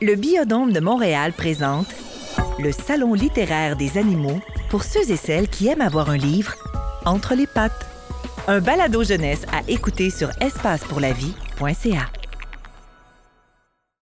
Le Biodôme de Montréal présente le Salon littéraire des animaux pour ceux et celles qui aiment avoir un livre entre les pattes. Un balado jeunesse à écouter sur espacepourlavie.ca.